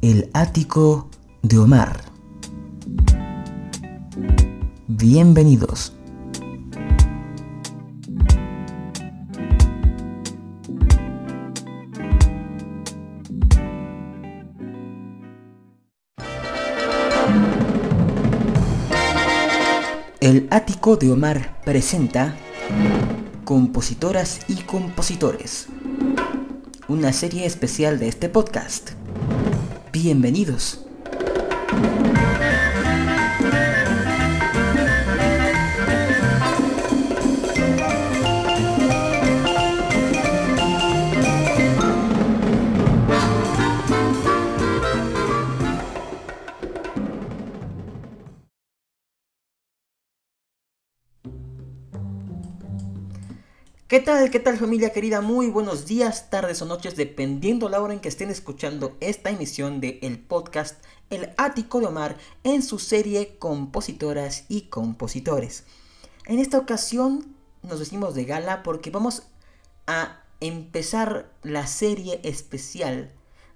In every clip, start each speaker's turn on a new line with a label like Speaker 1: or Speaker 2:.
Speaker 1: El ático de Omar. Bienvenidos. El ático de Omar presenta Compositoras y Compositores, una serie especial de este podcast. Bienvenidos. ¿Qué tal, qué tal familia querida? Muy buenos días, tardes o noches, dependiendo la hora en que estén escuchando esta emisión de el podcast El Ático de Omar en su serie Compositoras y Compositores. En esta ocasión nos vestimos de gala porque vamos a empezar la serie especial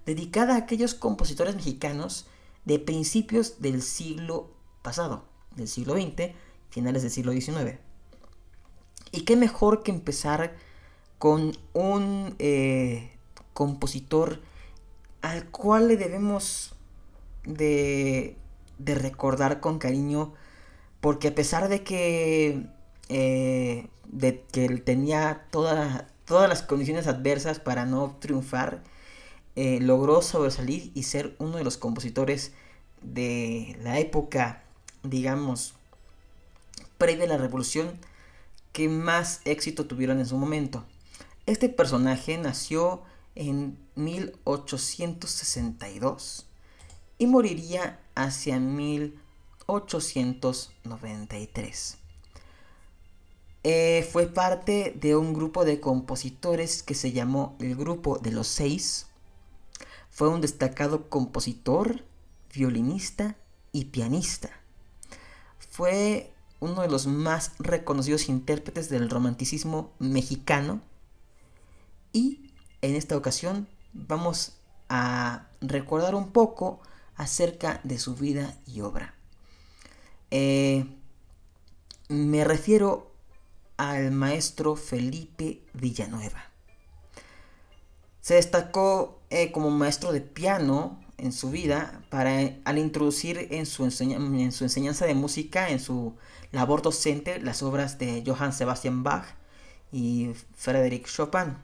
Speaker 1: dedicada a aquellos compositores mexicanos de principios del siglo pasado, del siglo XX, finales del siglo XIX. Y qué mejor que empezar con un eh, compositor al cual le debemos de, recordar con cariño, porque a pesar de que, eh, de que él tenía todas las condiciones adversas para no triunfar, eh, logró sobresalir y ser uno de los compositores de la época, digamos, previa a la revolución, que más éxito tuvieron en su momento. Este personaje nació en 1862 y moriría hacia 1893. Eh, fue parte de un grupo de compositores que se llamó el Grupo de los Seis. Fue un destacado compositor, violinista y pianista. Fue uno de los más reconocidos intérpretes del romanticismo mexicano. Y en esta ocasión vamos a recordar un poco acerca de su vida y obra. Eh, me refiero al maestro Felipe Villanueva. Se destacó eh, como maestro de piano en su vida para al introducir en su, en su enseñanza de música, en su labor docente las obras de Johann Sebastian Bach y Frédéric Chopin.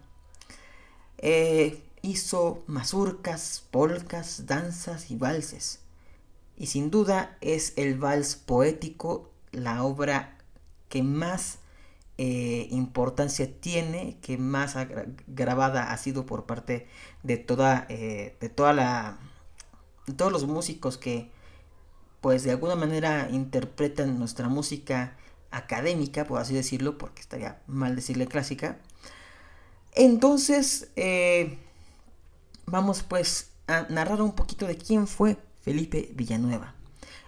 Speaker 1: Eh, hizo mazurcas, polcas, danzas y valses. Y sin duda es el vals poético la obra que más eh, importancia tiene, que más grabada ha sido por parte de toda, eh, de la, de todos los músicos que pues de alguna manera interpretan nuestra música académica, por así decirlo, porque estaría mal decirle clásica. Entonces, eh, vamos pues a narrar un poquito de quién fue Felipe Villanueva.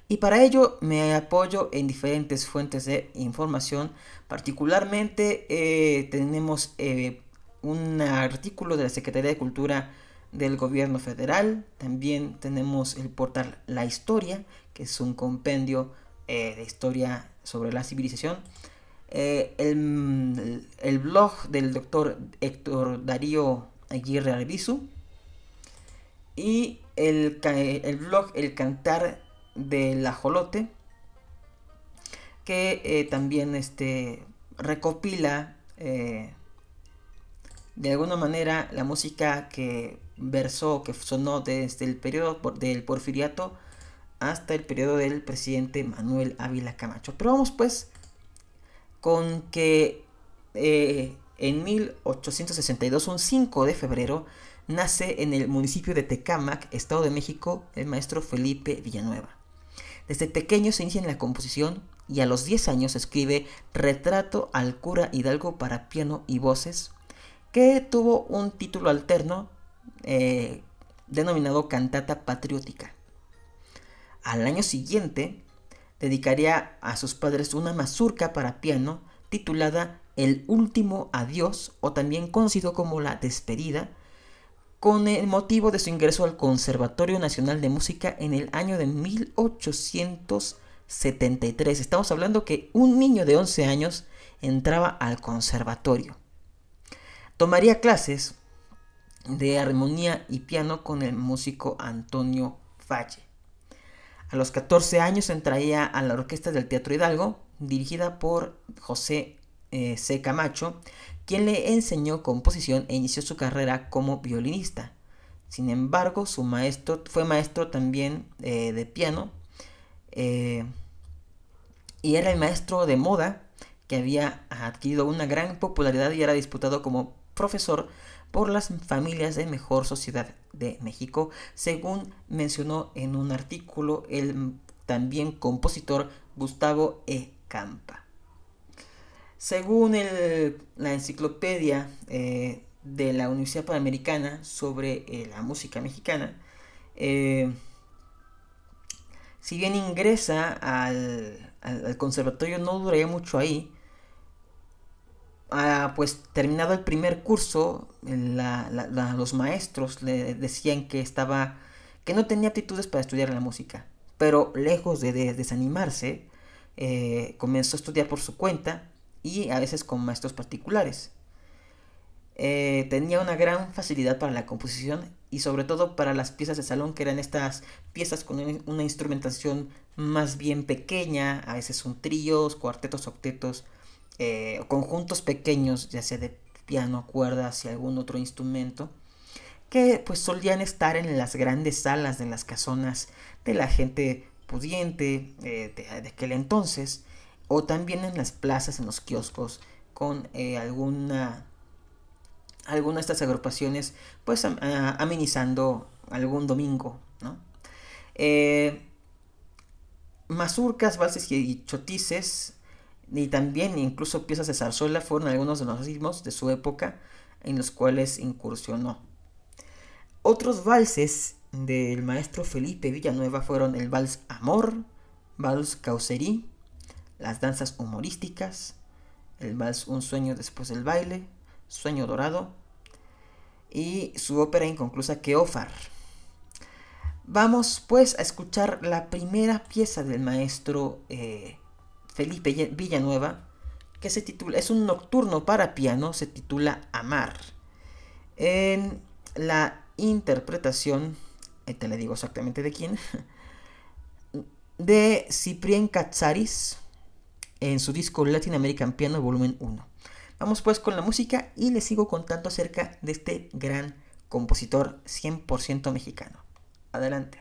Speaker 1: Y para ello me apoyo en diferentes fuentes de información. Particularmente eh, tenemos eh, un artículo de la Secretaría de Cultura del Gobierno Federal. También tenemos el portal La Historia, que es un compendio eh, de historia sobre la civilización. Eh, el, blog del doctor Héctor Darío Aguirre Arbizu. Y el, el, blog El Cantar del Ajolote, que eh, también este, recopila de alguna manera la música que versó, que sonó desde el periodo del porfiriato hasta el periodo del presidente Manuel Ávila Camacho. Pero vamos pues con que eh, en 1862, un 5 de febrero, nace en el municipio de Tecámac, Estado de México, el maestro Felipe Villanueva. Desde pequeño se inicia en la composición y a los 10 años escribe Retrato al cura Hidalgo para piano y voces, que tuvo un título alterno eh, denominado Cantata Patriótica. Al año siguiente, dedicaría a sus padres una mazurca para piano titulada El último adiós o también conocido como La despedida, con el motivo de su ingreso al Conservatorio Nacional de Música en el año de 1873. Estamos hablando que un niño de 11 años entraba al conservatorio. Tomaría clases de armonía y piano con el músico Antonio Valle. A los 14 años entraría a la orquesta del Teatro Hidalgo, dirigida por José eh, C. Camacho, quien le enseñó composición e inició su carrera como violinista. Sin embargo, su maestro fue maestro también eh, de piano eh, y era el maestro de moda que había adquirido una gran popularidad y era disputado como profesor por las familias de mejor sociedad de México, según mencionó en un artículo el también compositor Gustavo E. Campa. Según la enciclopedia eh, de la Universidad Panamericana sobre eh, la música mexicana, eh, si bien ingresa al, conservatorio, no duraría mucho ahí. Pues terminado el primer curso, los maestros le decían que estaba que no tenía aptitudes para estudiar la música, pero lejos de, desanimarse, comenzó a estudiar por su cuenta y a veces con maestros particulares. Eh, tenía una gran facilidad para la composición y sobre todo para las piezas de salón que eran estas piezas con una instrumentación más bien pequeña, a veces son tríos, cuartetos, octetos, eh, conjuntos pequeños, ya sea de piano, cuerdas y algún otro instrumento, que pues solían estar en las grandes salas de las casonas de la gente pudiente eh, de aquel entonces o también en las plazas, en los kioscos, con eh, alguna, alguna de estas agrupaciones, pues amenizando algún domingo, ¿no? Mazurcas, valses y chotices, y también incluso piezas de zarzuela fueron algunos de los ritmos de su época en los cuales incursionó. Otros valses del maestro Felipe Villanueva fueron el vals Amor, vals Causerí, las danzas humorísticas, el vals Un sueño después del baile, Sueño dorado y su ópera inconclusa Keofar. Vamos pues a escuchar la primera pieza del maestro eh, Felipe Villanueva, que se titula, es un nocturno para piano, se titula Amar. En la interpretación, eh, te le digo exactamente de quién, de Ciprián Katsaris, en su disco Latin American Piano Volumen 1. Vamos pues con la música y les sigo contando acerca de este gran compositor 100% mexicano. Adelante.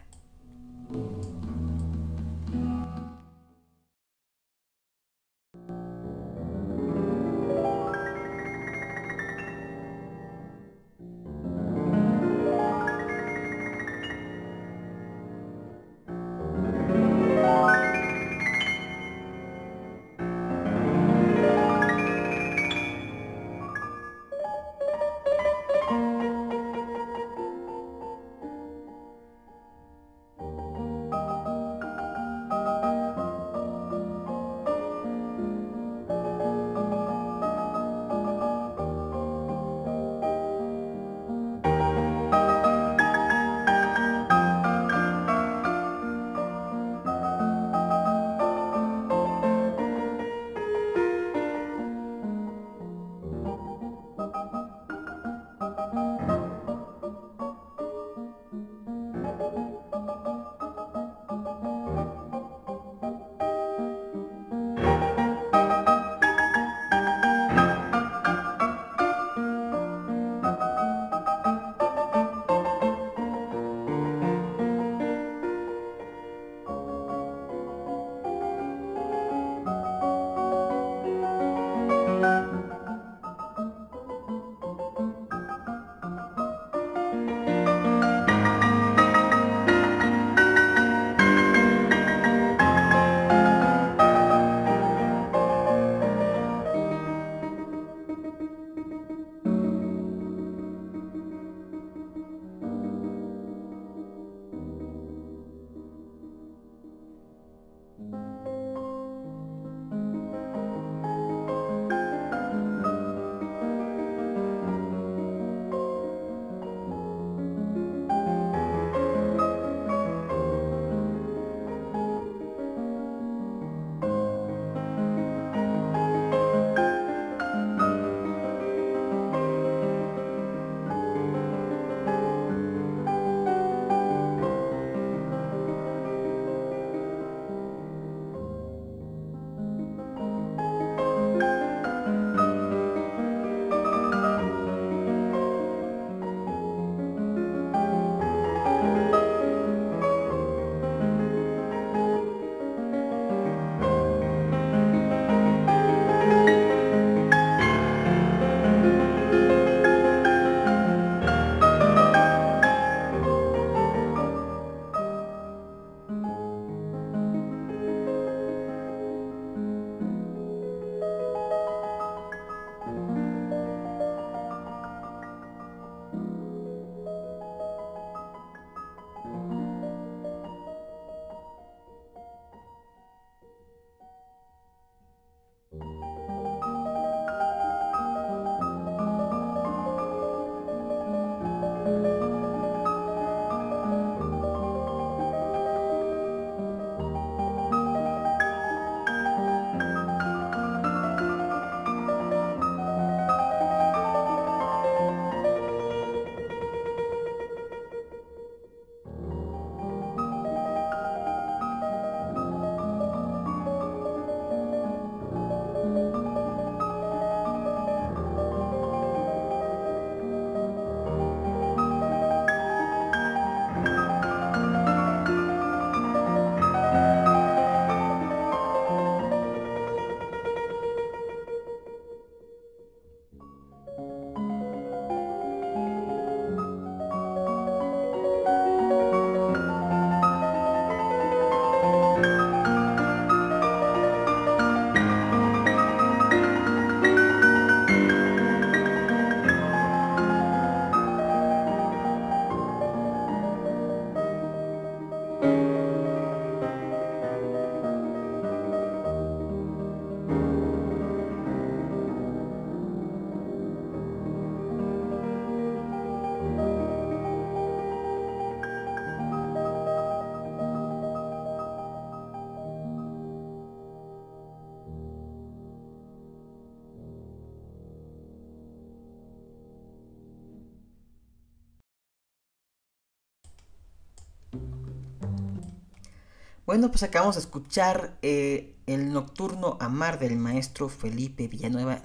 Speaker 1: Bueno, pues acabamos de escuchar eh, el nocturno Amar del maestro Felipe Villanueva.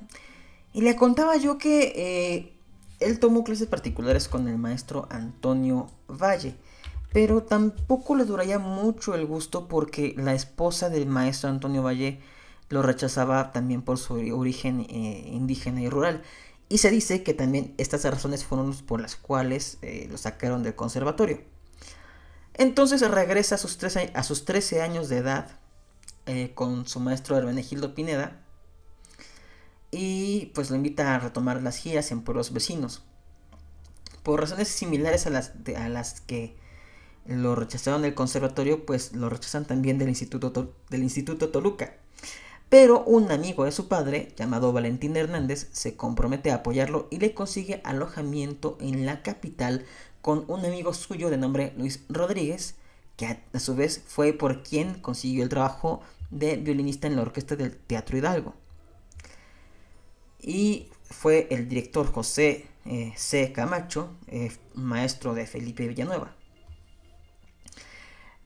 Speaker 1: Y le contaba yo que eh, él tomó clases particulares con el maestro Antonio Valle. Pero tampoco le duraría mucho el gusto porque la esposa del maestro Antonio Valle lo rechazaba también por su origen eh, indígena y rural. Y se dice que también estas razones fueron por las cuales lo sacaron del conservatorio. Entonces regresa a sus 13, a sus 13 años de edad eh, con su maestro Hermenegildo Pineda y pues lo invita a retomar las giras en pueblos vecinos. Por razones similares a las, a las que lo rechazaron del conservatorio, pues lo rechazan también del Instituto, del Instituto Toluca. Pero un amigo de su padre, llamado Valentín Hernández, se compromete a apoyarlo y le consigue alojamiento en la capital con un amigo suyo de nombre Luis Rodríguez, que a, su vez fue por quien consiguió el trabajo de violinista en la orquesta del Teatro Hidalgo. Y fue el director José eh, C. Camacho, eh, maestro de Felipe Villanueva.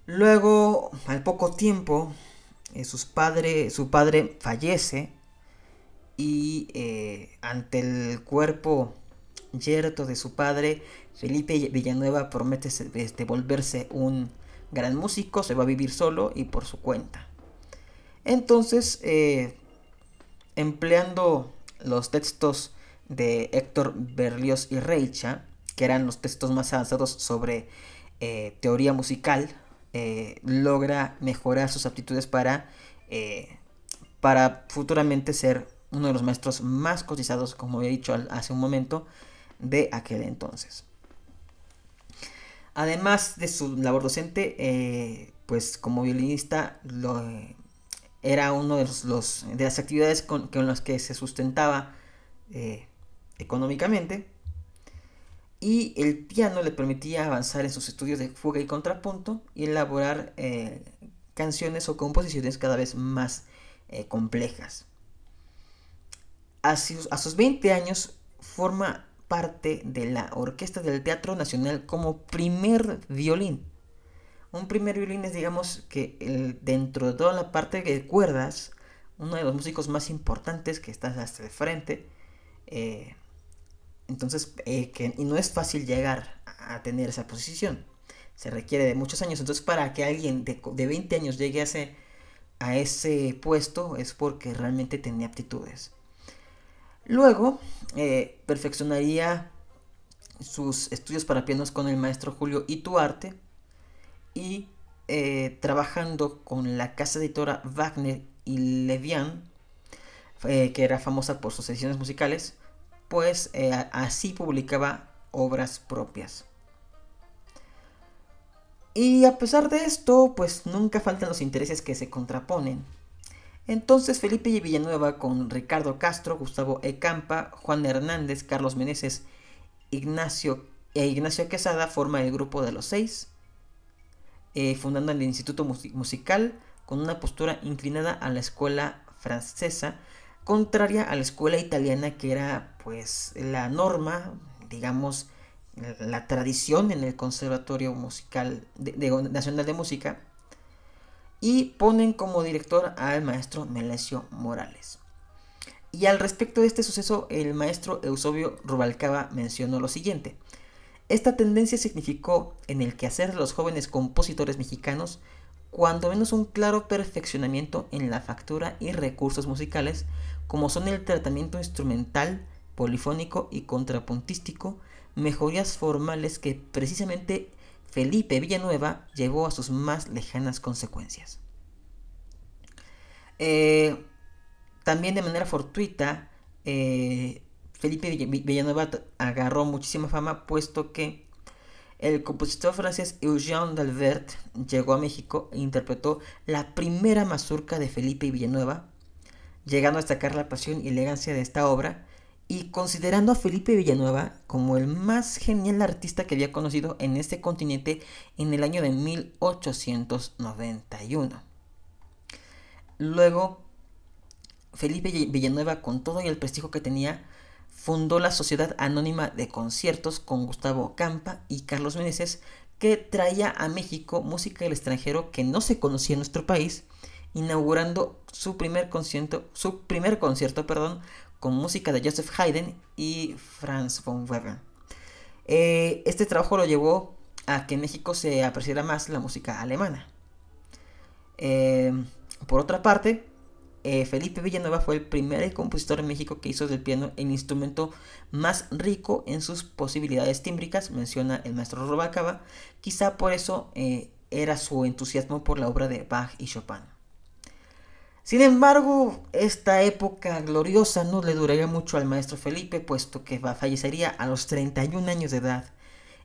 Speaker 1: Luego, al poco tiempo, eh, sus padre, su padre fallece y ante el cuerpo yerto de su padre, Felipe Villanueva promete este, volverse un gran músico, se va a vivir solo y por su cuenta. Entonces, eh, empleando los textos de Héctor Berlioz y Reicha, que eran los textos más avanzados sobre teoría musical, eh, logra mejorar sus aptitudes para, eh, para futuramente ser uno de los maestros más cotizados, como había dicho hace un momento, de aquel entonces. Además de su labor docente, eh, pues como violinista lo, era uno de, los, de las actividades con, las que se sustentaba económicamente y el piano le permitía avanzar en sus estudios de fuga y contrapunto y elaborar eh, canciones o composiciones cada vez más eh, complejas. A sus, a sus 20 años forma parte de la Orquesta del Teatro Nacional como primer violín. Un primer violín es, digamos, que dentro de toda la parte de cuerdas, uno de los músicos más importantes que está hasta de frente, eh, entonces, eh, que, y no es fácil llegar a tener esa posición. Se requiere de muchos años. Entonces, para que alguien de, de 20 años llegue a a ese puesto es porque realmente tenía aptitudes. Luego, eh, perfeccionaría sus estudios para pianos con el maestro Julio Ituarte y eh, trabajando con la casa editora Wagner y Levian, que era famosa por sus ediciones musicales, pues eh, así publicaba obras propias. Y a pesar de esto, pues nunca faltan los intereses que se contraponen. Entonces Felipe Villanueva con Ricardo Castro, Gustavo Ecampa, Juan Hernández, Carlos Meneses, Ignacio e Ignacio Quesada forma el grupo de los seis, eh, fundando el Instituto Musical con una postura inclinada a la escuela francesa contraria a la escuela italiana que era pues la norma, digamos, la tradición en el Conservatorio Musical Nacional de Música y ponen como director al maestro Melesio Morales. Y al respecto de este suceso, el maestro Eusebio Rubalcaba mencionó lo siguiente. Esta tendencia significó en el quehacer de los jóvenes compositores mexicanos cuando menos un claro perfeccionamiento en la factura y recursos musicales como son el tratamiento instrumental, polifónico y contrapuntístico, mejorías formales que precisamente Felipe Villanueva llevó a sus más lejanas consecuencias. Eh, también de manera fortuita, eh, Felipe Villanueva agarró muchísima fama puesto que el compositor francés Eugène Dalbert llegó a México e interpretó la primera mazurca de Felipe Villanueva, llegando a destacar la pasión y elegancia de esta obra y considerando a Felipe Villanueva como el más genial artista que había conocido en este continente en el año de 1891. Luego, Felipe Villanueva, con todo y el prestigio que tenía, fundó la Sociedad Anónima de Conciertos con Gustavo Campa y Carlos Meneses que traía a México música del extranjero que no se conocía en nuestro país, inaugurando su primer concierto, su primer concierto perdón, con música de Joseph Haydn y Franz von Weber. Eh, este trabajo lo llevó a que en México se apreciara más la música alemana. Eh, por otra parte, eh, Felipe Villanueva fue el primer compositor en México que hizo del piano el instrumento más rico en sus posibilidades tímbricas, menciona el maestro Robacaba. Quizá por eso era su entusiasmo por la obra de Bach y Chopin. Sin embargo, esta época gloriosa no le duraría mucho al maestro Felipe, puesto que fallecería a los 31 años de edad,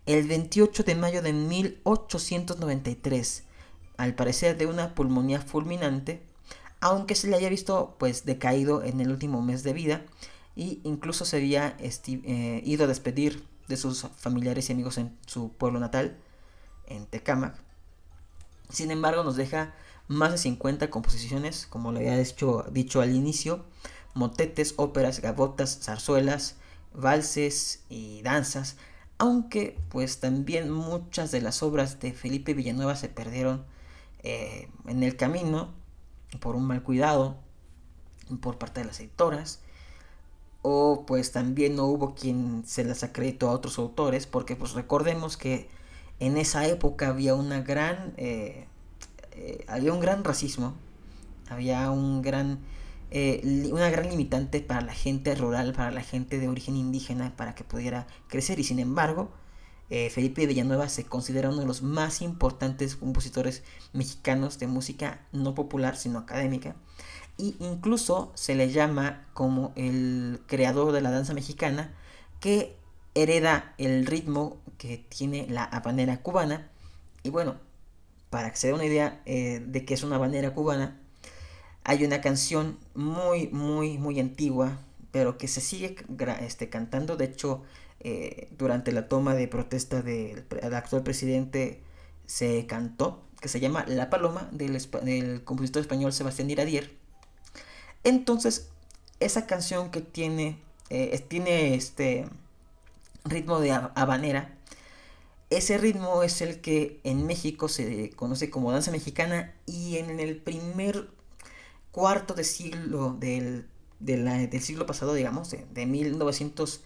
Speaker 1: el 28 de mayo de 1893, al parecer de una pulmonía fulminante, aunque se le haya visto pues decaído en el último mes de vida y incluso se había eh, ido a despedir de sus familiares y amigos en su pueblo natal, en Tecámac. Sin embargo, nos deja más de 50 composiciones, como lo había dicho, dicho al inicio, motetes, óperas, gavotas, zarzuelas, valses y danzas, aunque pues también muchas de las obras de Felipe Villanueva se perdieron eh, en el camino por un mal cuidado por parte de las editoras o pues también no hubo quien se las acreditó a otros autores porque pues recordemos que en esa época había una gran eh, eh, había un gran racismo, había un gran, eh, una gran limitante para la gente rural, para la gente de origen indígena, para que pudiera crecer. Y sin embargo, eh, Felipe Villanueva se considera uno de los más importantes compositores mexicanos de música no popular, sino académica. Y incluso se le llama como el creador de la danza mexicana, que hereda el ritmo que tiene la habanera cubana. Y bueno, para que se dé una idea eh, de que es una bandera cubana, hay una canción muy, muy, muy antigua, pero que se sigue este, cantando. De hecho, eh, durante la toma de protesta del, actual presidente se cantó, que se llama La Paloma, del, compositor español Sebastián Iradier. Entonces, esa canción que tiene, eh, tiene este ritmo de habanera, ese ritmo es el que en México se conoce como danza mexicana y en el primer cuarto de siglo del, del siglo pasado, digamos, de, 1900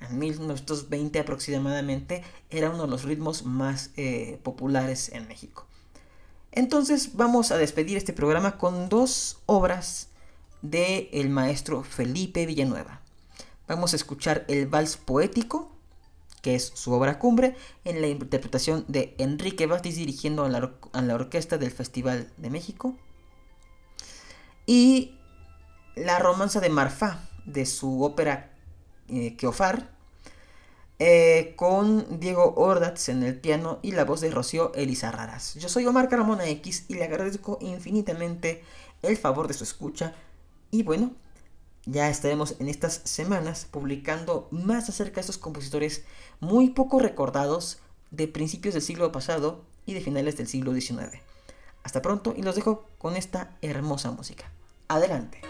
Speaker 1: a 1920 aproximadamente, era uno de los ritmos más eh, populares en México. Entonces vamos a despedir este programa con dos obras del el maestro Felipe Villanueva. Vamos a escuchar el vals poético que es su obra cumbre, en la interpretación de Enrique Batis dirigiendo a la, orquesta del Festival de México. Y la romanza de Marfá, de su ópera eh, Keofar, eh, con Diego Ordaz en el piano y la voz de Rocío Elizarraras. Yo soy Omar Carmona X y le agradezco infinitamente el favor de su escucha. Y bueno, ya estaremos en estas semanas publicando más acerca de estos compositores muy poco recordados de principios del siglo pasado y de finales del siglo XIX. Hasta pronto y los dejo con esta hermosa música. Adelante.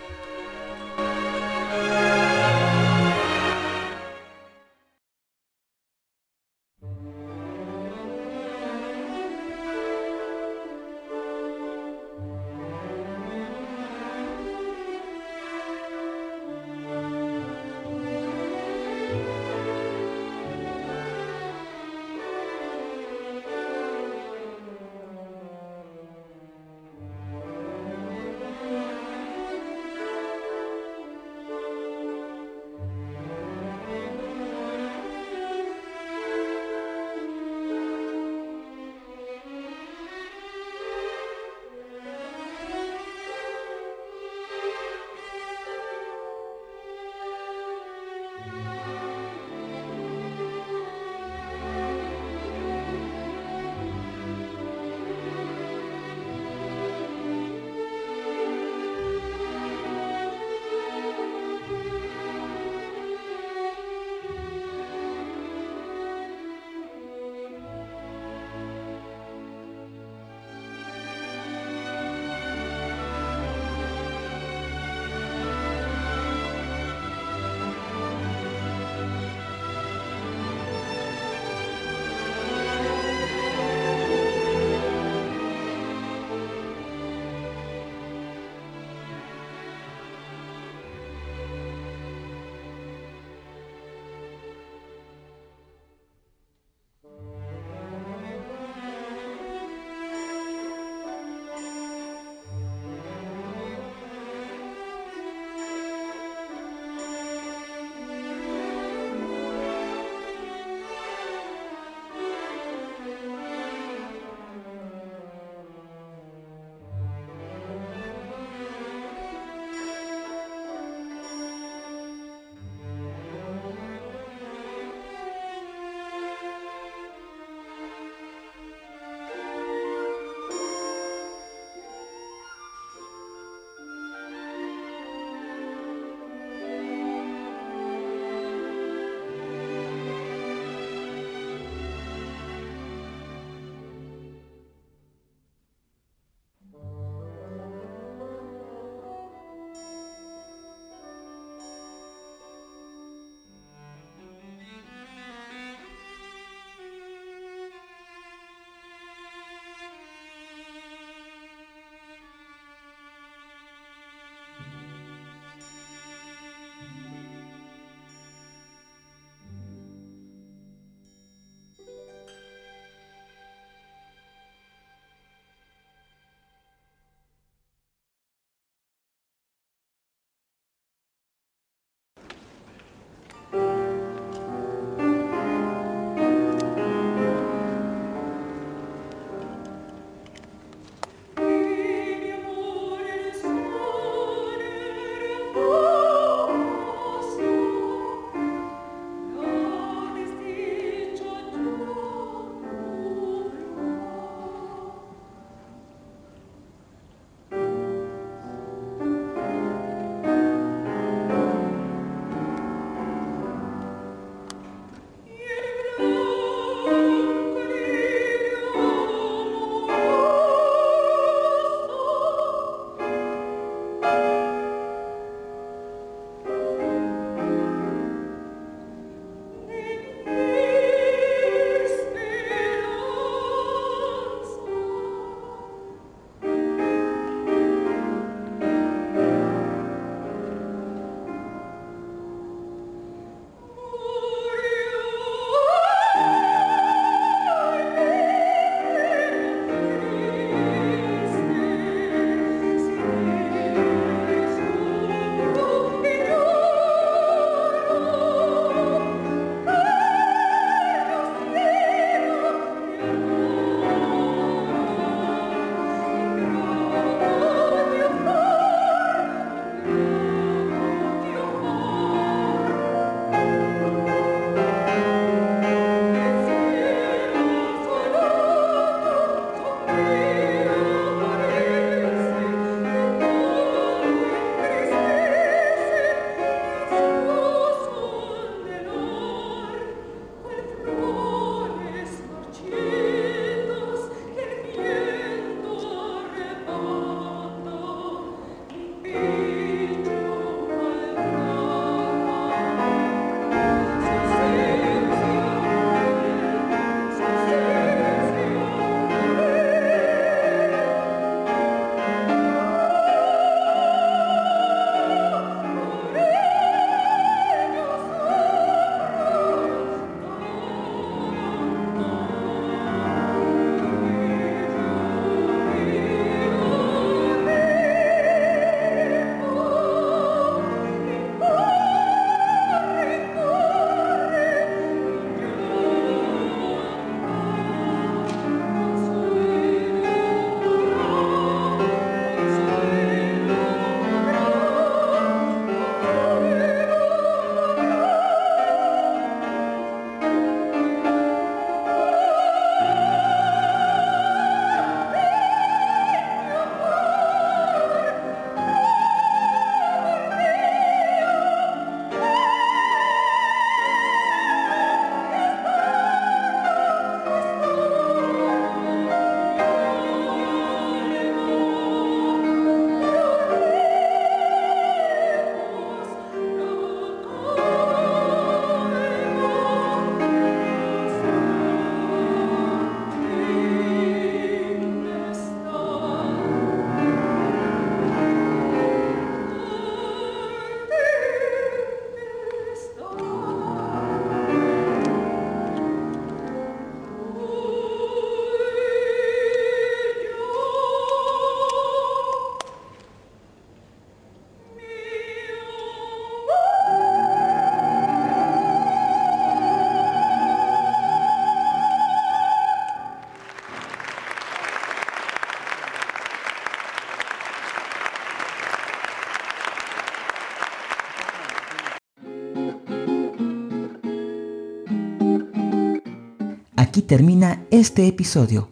Speaker 1: Termina este episodio.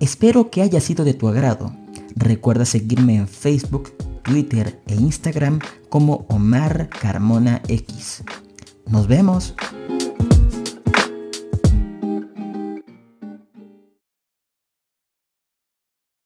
Speaker 1: Espero que haya sido de tu agrado. Recuerda seguirme en Facebook, Twitter e Instagram como Omar Carmona X. Nos vemos.